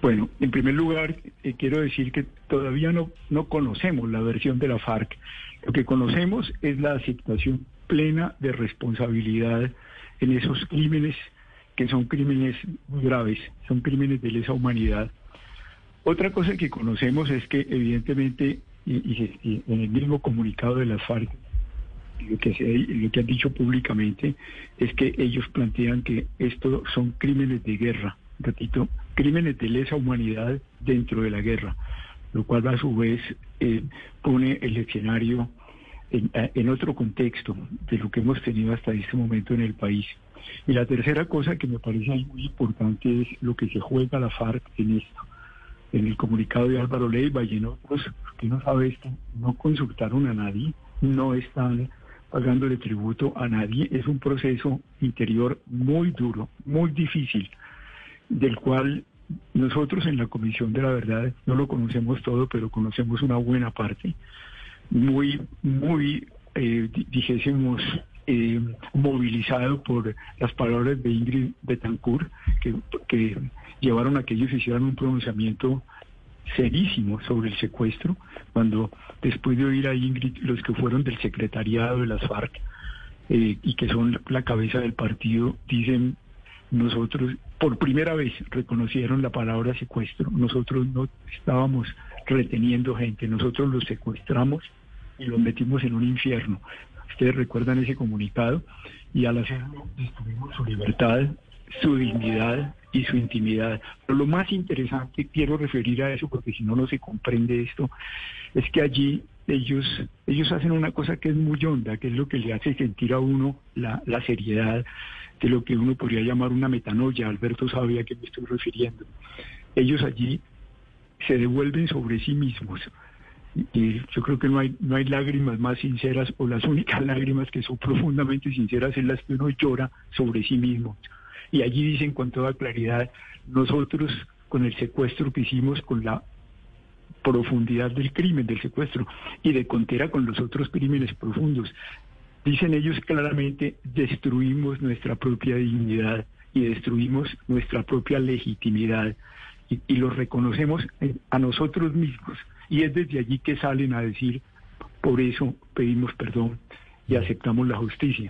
Bueno, en primer lugar, eh, quiero decir que todavía no, no conocemos la versión de la FARC. Lo que conocemos es la aceptación plena de responsabilidad en esos crímenes que son crímenes graves, son crímenes de lesa humanidad. Otra cosa que conocemos es que evidentemente, y, en el mismo comunicado de las FARC, lo que, se, lo que han dicho públicamente es que ellos plantean que estos son crímenes de guerra, repito, crímenes de lesa humanidad dentro de la guerra, lo cual a su vez eh, pone el escenario en, otro contexto de lo que hemos tenido hasta este momento en el país. Y la tercera cosa que me parece muy importante es lo que se juega la FARC en esto. En el comunicado de Álvaro Leiva y en otros, que no sabe esto, no consultaron a nadie, no están pagándole tributo a nadie. Es un proceso interior muy duro, muy difícil, del cual nosotros en la Comisión de la Verdad no lo conocemos todo, pero conocemos una buena parte. Muy, muy, eh, dijésemos, eh, movilizado por las palabras de Ingrid Betancourt, que, llevaron a que ellos hicieran un pronunciamiento serísimo sobre el secuestro, cuando después de oír a Ingrid, los que fueron del secretariado de las FARC eh, y que son la cabeza del partido, dicen, nosotros por primera vez reconocieron la palabra secuestro, nosotros no estábamos reteniendo gente, nosotros los secuestramos y los metimos en un infierno. Ustedes recuerdan ese comunicado y al hacerlo destruimos su libertad, su dignidad y su intimidad. Pero lo más interesante, quiero referir a eso porque si no, no se comprende esto, es que allí ellos, ellos hacen una cosa que es muy honda, que es lo que le hace sentir a uno la, la seriedad de lo que uno podría llamar una metanoia. Alberto sabe a qué me estoy refiriendo. Ellos allí se devuelven sobre sí mismos y yo creo que no hay, no hay lágrimas más sinceras o las únicas lágrimas que son profundamente sinceras en las que uno llora sobre sí mismo. Y allí dicen con toda claridad, nosotros con el secuestro que hicimos, con la profundidad del crimen, del secuestro, y de contera con los otros crímenes profundos, dicen ellos claramente, destruimos nuestra propia dignidad y destruimos nuestra propia legitimidad y, y lo reconocemos a nosotros mismos y es desde allí que salen a decir, por eso pedimos perdón y aceptamos la justicia.